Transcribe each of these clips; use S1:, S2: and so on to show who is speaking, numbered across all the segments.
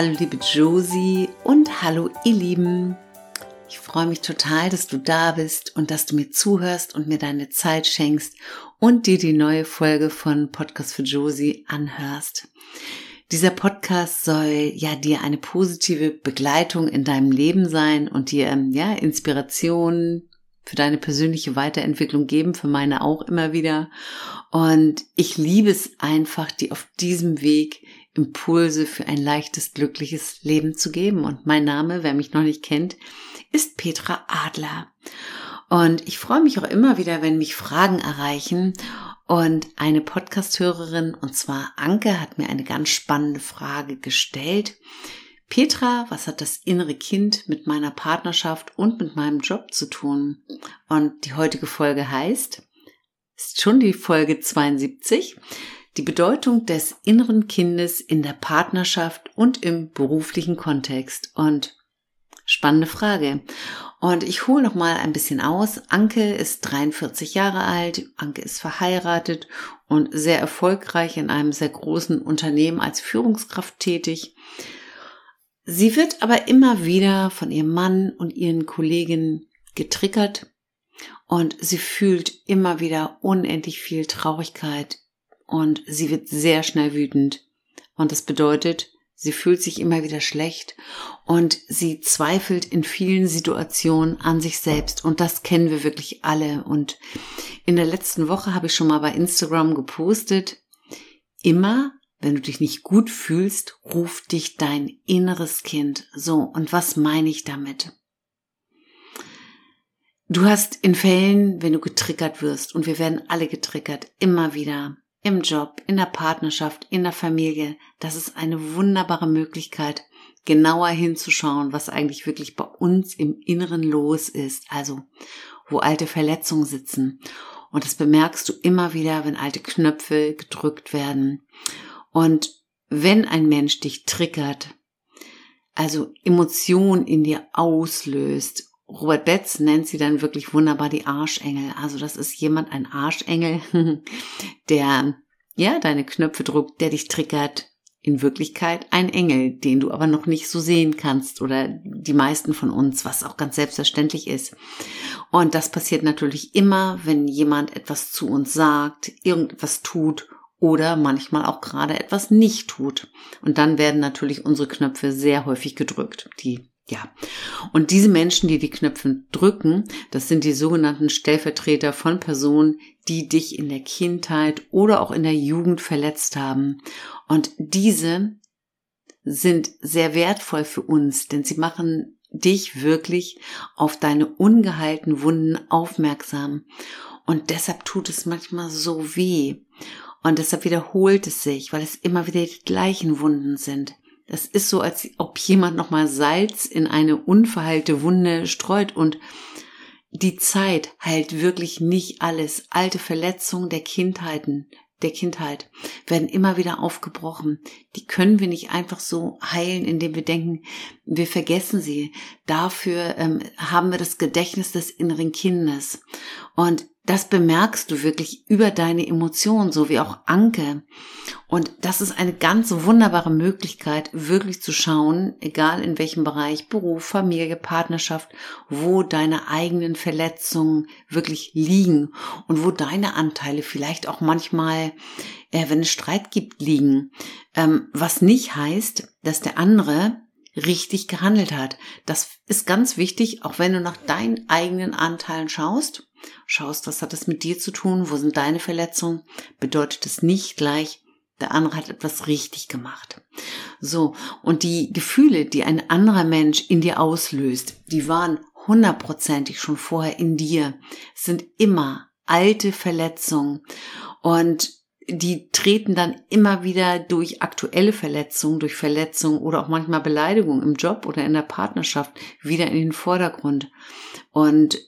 S1: Hallo liebe Josie und hallo ihr Lieben. Ich freue mich total, dass du da bist und dass du mir zuhörst und mir deine Zeit schenkst und dir die neue Folge von Podcast für Josie anhörst. Dieser Podcast soll ja dir eine positive Begleitung in deinem Leben sein und dir ja Inspiration für deine persönliche Weiterentwicklung geben, für meine auch immer wieder. Und ich liebe es einfach, dir auf diesem Weg Impulse für ein leichtes, glückliches Leben zu geben. Und mein Name, wer mich noch nicht kennt, ist Petra Adler. Und ich freue mich auch immer wieder, wenn mich Fragen erreichen. Und eine Podcasthörerin, und zwar Anke, hat mir eine ganz spannende Frage gestellt. Petra, was hat das innere Kind mit meiner Partnerschaft und mit meinem Job zu tun? Und die heutige Folge heißt, ist schon die Folge 72, die Bedeutung des inneren Kindes in der Partnerschaft und im beruflichen Kontext. Und spannende Frage. Und ich hole noch mal ein bisschen aus. Anke ist 43 Jahre alt. Anke ist verheiratet und sehr erfolgreich in einem sehr großen Unternehmen als Führungskraft tätig. Sie wird aber immer wieder von ihrem Mann und ihren Kollegen getriggert und sie fühlt immer wieder unendlich viel Traurigkeit, und sie wird sehr schnell wütend. Und das bedeutet, sie fühlt sich immer wieder schlecht und sie zweifelt in vielen Situationen an sich selbst. Und das kennen wir wirklich alle. Und in der letzten Woche habe ich schon mal bei Instagram gepostet, immer wenn du dich nicht gut fühlst, ruft dich dein inneres Kind. So, und was meine ich damit? Du hast in Fällen, wenn du getriggert wirst, und wir werden alle getriggert, immer wieder im Job, in der Partnerschaft, in der Familie. Das ist eine wunderbare Möglichkeit, genauer hinzuschauen, was eigentlich wirklich bei uns im Inneren los ist. Also, wo alte Verletzungen sitzen. Und das bemerkst du immer wieder, wenn alte Knöpfe gedrückt werden. Und wenn ein Mensch dich triggert, also Emotionen in dir auslöst Robert Betz nennt sie dann wirklich wunderbar die Arschengel. Also das ist jemand, ein Arschengel, der ja deine Knöpfe drückt, der dich triggert. In Wirklichkeit ein Engel, den du aber noch nicht so sehen kannst oder die meisten von uns, was auch ganz selbstverständlich ist. Und das passiert natürlich immer, wenn jemand etwas zu uns sagt, irgendetwas tut oder manchmal auch gerade etwas nicht tut. Und dann werden natürlich unsere Knöpfe sehr häufig gedrückt, die ja. Und diese Menschen, die die Knöpfe drücken, das sind die sogenannten Stellvertreter von Personen, die dich in der Kindheit oder auch in der Jugend verletzt haben. Und diese sind sehr wertvoll für uns, denn sie machen dich wirklich auf deine ungeheilten Wunden aufmerksam. Und deshalb tut es manchmal so weh. Und deshalb wiederholt es sich, weil es immer wieder die gleichen Wunden sind. Das ist so, als ob jemand nochmal Salz in eine unverheilte Wunde streut und die Zeit heilt wirklich nicht alles. Alte Verletzungen der Kindheiten, der Kindheit werden immer wieder aufgebrochen. Die können wir nicht einfach so heilen, indem wir denken, wir vergessen sie. Dafür ähm, haben wir das Gedächtnis des inneren Kindes. Und das bemerkst du wirklich über deine Emotionen, so wie auch Anke. Und das ist eine ganz wunderbare Möglichkeit, wirklich zu schauen, egal in welchem Bereich, Beruf, Familie, Partnerschaft, wo deine eigenen Verletzungen wirklich liegen und wo deine Anteile vielleicht auch manchmal, äh, wenn es Streit gibt, liegen. Ähm, was nicht heißt, dass der andere richtig gehandelt hat. Das ist ganz wichtig, auch wenn du nach deinen eigenen Anteilen schaust schaust, was hat das mit dir zu tun, wo sind deine Verletzungen, bedeutet es nicht gleich, der andere hat etwas richtig gemacht. So, und die Gefühle, die ein anderer Mensch in dir auslöst, die waren hundertprozentig schon vorher in dir, sind immer alte Verletzungen und die treten dann immer wieder durch aktuelle Verletzungen, durch Verletzungen oder auch manchmal Beleidigungen im Job oder in der Partnerschaft wieder in den Vordergrund. Und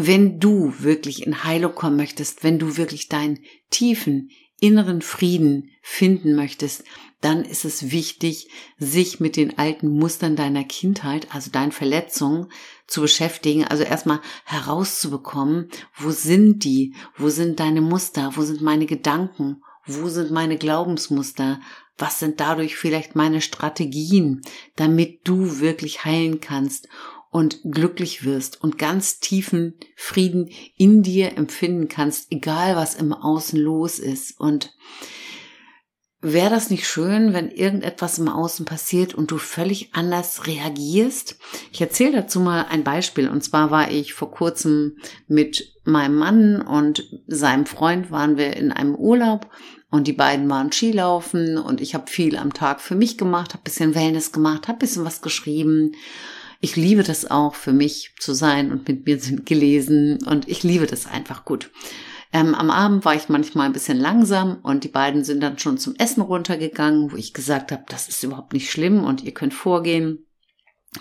S1: wenn du wirklich in Heilung kommen möchtest, wenn du wirklich deinen tiefen inneren Frieden finden möchtest, dann ist es wichtig, sich mit den alten Mustern deiner Kindheit, also deinen Verletzungen, zu beschäftigen. Also erstmal herauszubekommen, wo sind die? Wo sind deine Muster? Wo sind meine Gedanken? Wo sind meine Glaubensmuster? Was sind dadurch vielleicht meine Strategien, damit du wirklich heilen kannst und glücklich wirst und ganz tiefen Frieden in dir empfinden kannst, egal was im Außen los ist. Und Wäre das nicht schön, wenn irgendetwas im Außen passiert und du völlig anders reagierst? Ich erzähle dazu mal ein Beispiel. Und zwar war ich vor kurzem mit meinem Mann und seinem Freund waren wir in einem Urlaub und die beiden waren Skilaufen und ich habe viel am Tag für mich gemacht, habe bisschen Wellness gemacht, habe bisschen was geschrieben. Ich liebe das auch für mich zu sein und mit mir sind gelesen und ich liebe das einfach gut. Ähm, am Abend war ich manchmal ein bisschen langsam und die beiden sind dann schon zum Essen runtergegangen, wo ich gesagt habe, das ist überhaupt nicht schlimm und ihr könnt vorgehen.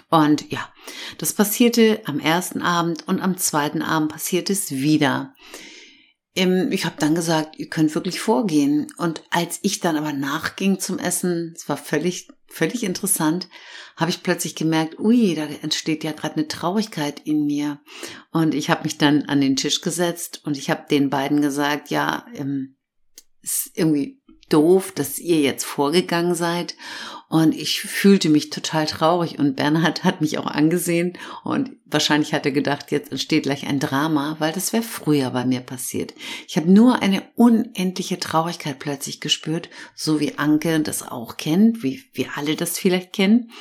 S1: Und ja, das passierte am ersten Abend und am zweiten Abend passiert es wieder. Ich habe dann gesagt, ihr könnt wirklich vorgehen. Und als ich dann aber nachging zum Essen, es war völlig, völlig interessant, habe ich plötzlich gemerkt, ui, da entsteht ja gerade eine Traurigkeit in mir. Und ich habe mich dann an den Tisch gesetzt und ich habe den beiden gesagt, ja, ähm, ist irgendwie doof, dass ihr jetzt vorgegangen seid. Und ich fühlte mich total traurig und Bernhard hat mich auch angesehen und wahrscheinlich hat er gedacht, jetzt entsteht gleich ein Drama, weil das wäre früher bei mir passiert. Ich habe nur eine unendliche Traurigkeit plötzlich gespürt, so wie Anke das auch kennt, wie wir alle das vielleicht kennen.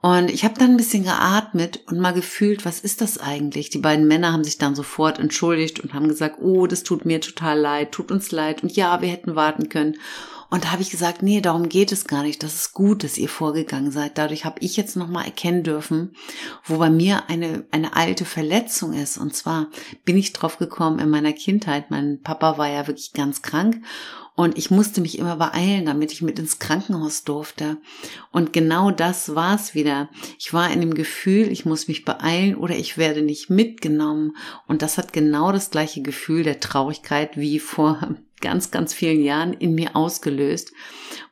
S1: Und ich habe dann ein bisschen geatmet und mal gefühlt, was ist das eigentlich? Die beiden Männer haben sich dann sofort entschuldigt und haben gesagt, oh, das tut mir total leid, tut uns leid und ja, wir hätten warten können. Und da habe ich gesagt, nee, darum geht es gar nicht. Das ist gut, dass ihr vorgegangen seid. Dadurch habe ich jetzt nochmal erkennen dürfen, wo bei mir eine, eine alte Verletzung ist. Und zwar bin ich drauf gekommen in meiner Kindheit. Mein Papa war ja wirklich ganz krank und ich musste mich immer beeilen, damit ich mit ins Krankenhaus durfte. Und genau das war es wieder. Ich war in dem Gefühl, ich muss mich beeilen oder ich werde nicht mitgenommen. Und das hat genau das gleiche Gefühl der Traurigkeit wie vor ganz, ganz vielen Jahren in mir ausgelöst.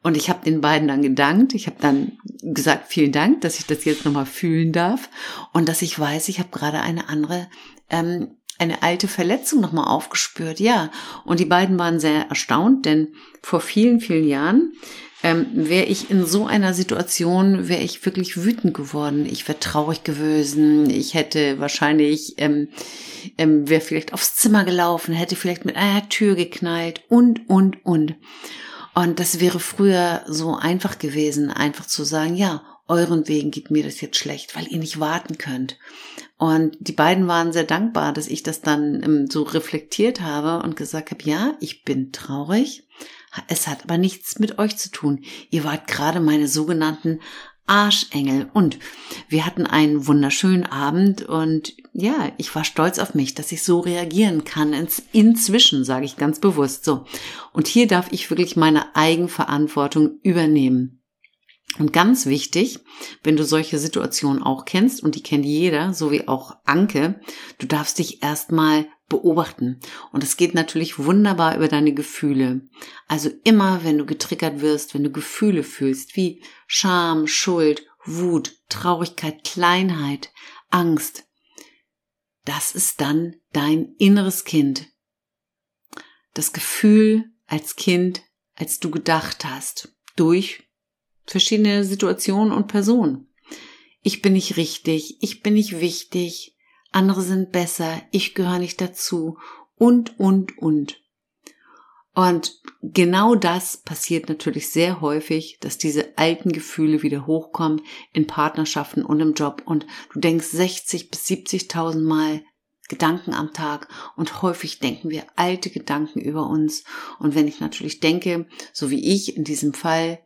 S1: Und ich habe den beiden dann gedankt. Ich habe dann gesagt, vielen Dank, dass ich das jetzt nochmal fühlen darf und dass ich weiß, ich habe gerade eine andere ähm, eine alte Verletzung nochmal aufgespürt, ja. Und die beiden waren sehr erstaunt, denn vor vielen, vielen Jahren ähm, wäre ich in so einer Situation, wäre ich wirklich wütend geworden. Ich wäre traurig gewesen. Ich hätte wahrscheinlich, ähm, ähm, wäre vielleicht aufs Zimmer gelaufen, hätte vielleicht mit einer Tür geknallt und, und, und. Und das wäre früher so einfach gewesen, einfach zu sagen, ja, euren Wegen geht mir das jetzt schlecht, weil ihr nicht warten könnt. Und die beiden waren sehr dankbar, dass ich das dann ähm, so reflektiert habe und gesagt habe, ja, ich bin traurig. Es hat aber nichts mit euch zu tun. Ihr wart gerade meine sogenannten Arschengel. Und wir hatten einen wunderschönen Abend und ja, ich war stolz auf mich, dass ich so reagieren kann. Inzwischen, sage ich ganz bewusst so. Und hier darf ich wirklich meine Eigenverantwortung übernehmen. Und ganz wichtig, wenn du solche Situationen auch kennst, und die kennt jeder, so wie auch Anke, du darfst dich erstmal beobachten. Und es geht natürlich wunderbar über deine Gefühle. Also immer, wenn du getriggert wirst, wenn du Gefühle fühlst, wie Scham, Schuld, Wut, Traurigkeit, Kleinheit, Angst, das ist dann dein inneres Kind. Das Gefühl als Kind, als du gedacht hast, durch verschiedene Situationen und Personen. Ich bin nicht richtig, ich bin nicht wichtig, andere sind besser, ich gehöre nicht dazu und, und, und. Und genau das passiert natürlich sehr häufig, dass diese alten Gefühle wieder hochkommen in Partnerschaften und im Job und du denkst 60 bis 70.000 Mal, Gedanken am Tag und häufig denken wir alte Gedanken über uns. Und wenn ich natürlich denke, so wie ich in diesem Fall,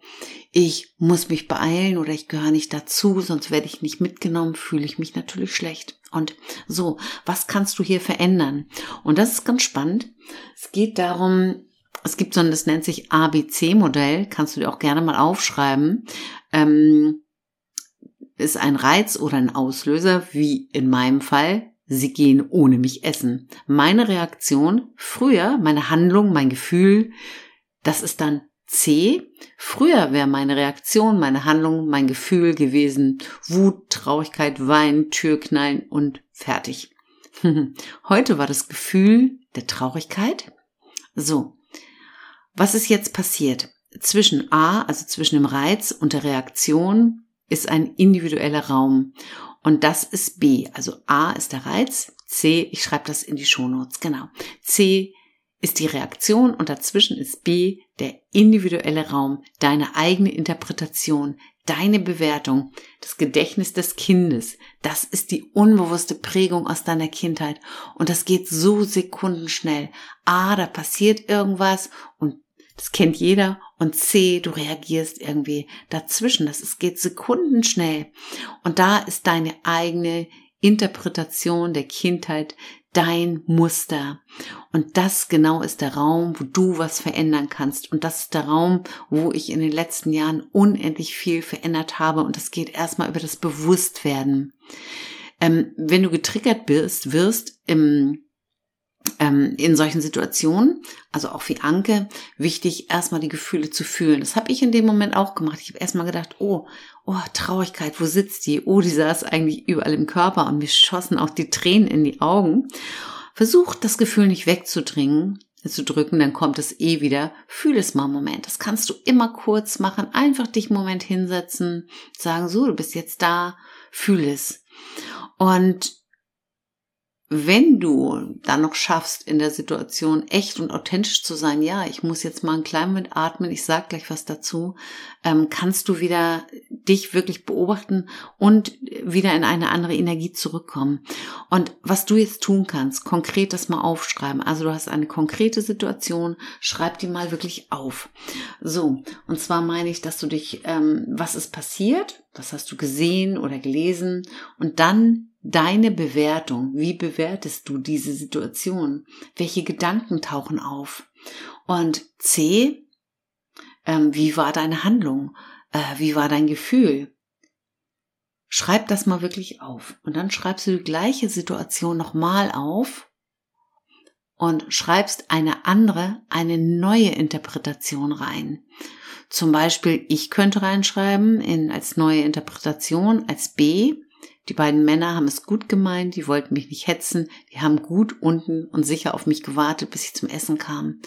S1: ich muss mich beeilen oder ich gehöre nicht dazu, sonst werde ich nicht mitgenommen, fühle ich mich natürlich schlecht. Und so, was kannst du hier verändern? Und das ist ganz spannend. Es geht darum, es gibt so ein, das nennt sich ABC-Modell, kannst du dir auch gerne mal aufschreiben. Ähm, ist ein Reiz oder ein Auslöser, wie in meinem Fall, sie gehen ohne mich essen. Meine Reaktion, früher, meine Handlung, mein Gefühl, das ist dann C. Früher wäre meine Reaktion, meine Handlung, mein Gefühl gewesen Wut, Traurigkeit, Wein, Türknallen und fertig. Heute war das Gefühl der Traurigkeit. So, was ist jetzt passiert? zwischen A, also zwischen dem Reiz und der Reaktion, ist ein individueller Raum. Und das ist B. Also A ist der Reiz, C, ich schreibe das in die Shownotes, genau. C ist die Reaktion und dazwischen ist B der individuelle Raum, deine eigene Interpretation, deine Bewertung, das Gedächtnis des Kindes. Das ist die unbewusste Prägung aus deiner Kindheit und das geht so sekundenschnell. A, da passiert irgendwas und das kennt jeder. Und C, du reagierst irgendwie dazwischen. Das ist, geht sekundenschnell. Und da ist deine eigene Interpretation der Kindheit dein Muster. Und das genau ist der Raum, wo du was verändern kannst. Und das ist der Raum, wo ich in den letzten Jahren unendlich viel verändert habe. Und das geht erstmal über das Bewusstwerden. Ähm, wenn du getriggert bist, wirst im in solchen Situationen, also auch wie Anke, wichtig, erstmal die Gefühle zu fühlen. Das habe ich in dem Moment auch gemacht. Ich habe erstmal gedacht, oh, oh, Traurigkeit, wo sitzt die? Oh, die saß eigentlich überall im Körper und mir schossen auch die Tränen in die Augen. Versuch das Gefühl nicht wegzudringen, zu drücken, dann kommt es eh wieder. Fühl es mal einen Moment. Das kannst du immer kurz machen. Einfach dich einen Moment hinsetzen, sagen, so, du bist jetzt da, fühl es. Und wenn du dann noch schaffst, in der Situation echt und authentisch zu sein, ja, ich muss jetzt mal einen kleinen Moment atmen, ich sag gleich was dazu, ähm, kannst du wieder dich wirklich beobachten und wieder in eine andere Energie zurückkommen. Und was du jetzt tun kannst, konkret das mal aufschreiben. Also du hast eine konkrete Situation, schreib die mal wirklich auf. So, und zwar meine ich, dass du dich, ähm, was ist passiert, was hast du gesehen oder gelesen und dann deine Bewertung. Wie bewertest du diese Situation? Welche Gedanken tauchen auf? Und C, ähm, wie war deine Handlung? Äh, wie war dein Gefühl? Schreib das mal wirklich auf. Und dann schreibst du die gleiche Situation nochmal auf und schreibst eine andere, eine neue Interpretation rein. Zum Beispiel, ich könnte reinschreiben in, als neue Interpretation, als B, die beiden Männer haben es gut gemeint, die wollten mich nicht hetzen, die haben gut unten und sicher auf mich gewartet, bis ich zum Essen kam.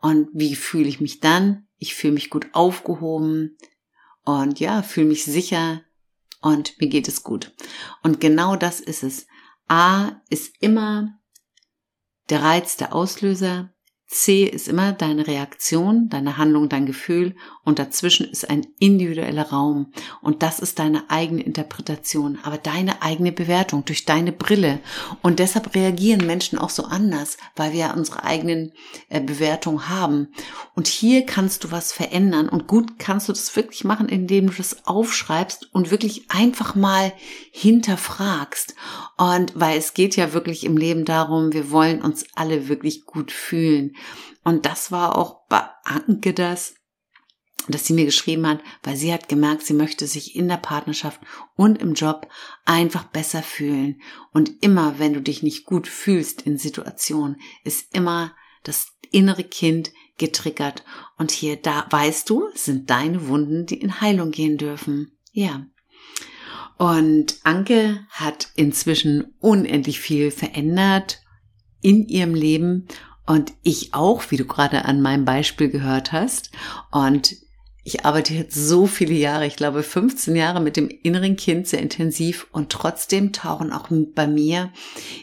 S1: Und wie fühle ich mich dann? Ich fühle mich gut aufgehoben und ja, fühle mich sicher und mir geht es gut. Und genau das ist es. A ist immer der Reiz, der Auslöser. C ist immer deine Reaktion, deine Handlung, dein Gefühl und dazwischen ist ein individueller Raum. Und das ist deine eigene Interpretation, aber deine eigene Bewertung durch deine Brille. Und deshalb reagieren Menschen auch so anders, weil wir ja unsere eigenen äh, Bewertungen haben. Und hier kannst du was verändern. Und gut kannst du das wirklich machen, indem du das aufschreibst und wirklich einfach mal hinterfragst. Und weil es geht ja wirklich im Leben darum, wir wollen uns alle wirklich gut fühlen. Und das war auch bei Anke das, dass sie mir geschrieben hat, weil sie hat gemerkt, sie möchte sich in der Partnerschaft und im Job einfach besser fühlen. Und immer, wenn du dich nicht gut fühlst in Situationen, ist immer das innere Kind getriggert. Und hier, da weißt du, sind deine Wunden, die in Heilung gehen dürfen. Ja. Und Anke hat inzwischen unendlich viel verändert in ihrem Leben und ich auch, wie du gerade an meinem Beispiel gehört hast. Und ich arbeite jetzt so viele Jahre, ich glaube 15 Jahre mit dem inneren Kind sehr intensiv und trotzdem tauchen auch bei mir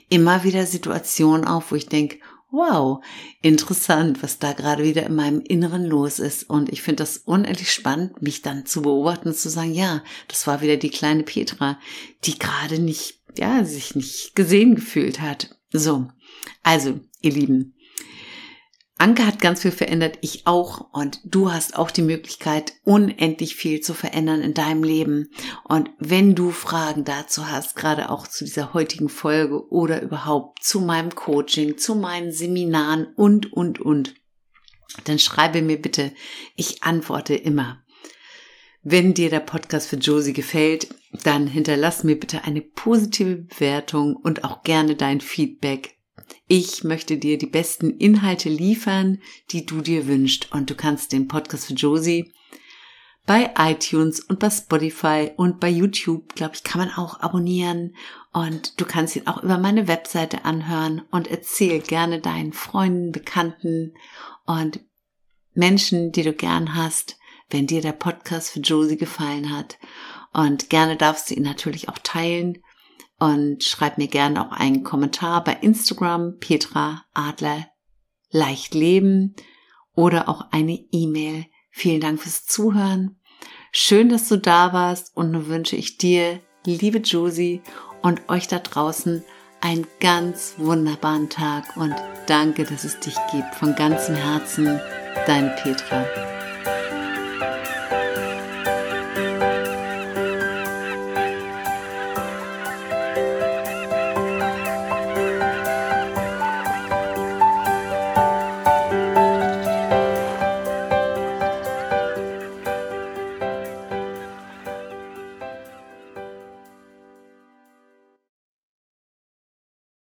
S1: immer wieder Situationen auf, wo ich denke, wow, interessant, was da gerade wieder in meinem Inneren los ist. Und ich finde das unendlich spannend, mich dann zu beobachten und zu sagen, ja, das war wieder die kleine Petra, die gerade nicht, ja, sich nicht gesehen gefühlt hat. So. Also, ihr Lieben, Anke hat ganz viel verändert, ich auch. Und du hast auch die Möglichkeit, unendlich viel zu verändern in deinem Leben. Und wenn du Fragen dazu hast, gerade auch zu dieser heutigen Folge oder überhaupt zu meinem Coaching, zu meinen Seminaren und, und, und, dann schreibe mir bitte. Ich antworte immer. Wenn dir der Podcast für Josie gefällt, dann hinterlass mir bitte eine positive Bewertung und auch gerne dein Feedback ich möchte dir die besten Inhalte liefern, die du dir wünschst. Und du kannst den Podcast für Josie bei iTunes und bei Spotify und bei YouTube, glaube ich, kann man auch abonnieren. Und du kannst ihn auch über meine Webseite anhören und erzähl gerne deinen Freunden, Bekannten und Menschen, die du gern hast, wenn dir der Podcast für Josie gefallen hat. Und gerne darfst du ihn natürlich auch teilen und schreib mir gerne auch einen Kommentar bei Instagram Petra Adler leicht leben oder auch eine E-Mail. Vielen Dank fürs Zuhören. Schön, dass du da warst und nun wünsche ich dir, liebe Josie und euch da draußen einen ganz wunderbaren Tag und danke, dass es dich gibt. Von ganzem Herzen, deine Petra.